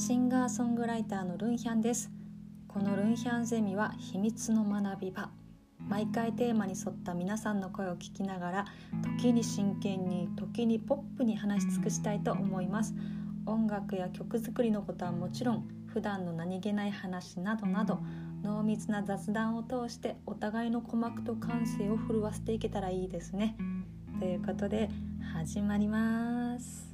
シンガーソングライターのルンヒャンです。このルンヒャンゼミは秘密の学び場。毎回テーマに沿った皆さんの声を聞きながら時に真剣に時にポップに話し尽くしたいと思います。音楽や曲作りのことはもちろん普段の何気ない話などなど濃密な雑談を通してお互いの鼓膜と感性を震わせていけたらいいですね。ということで始まります。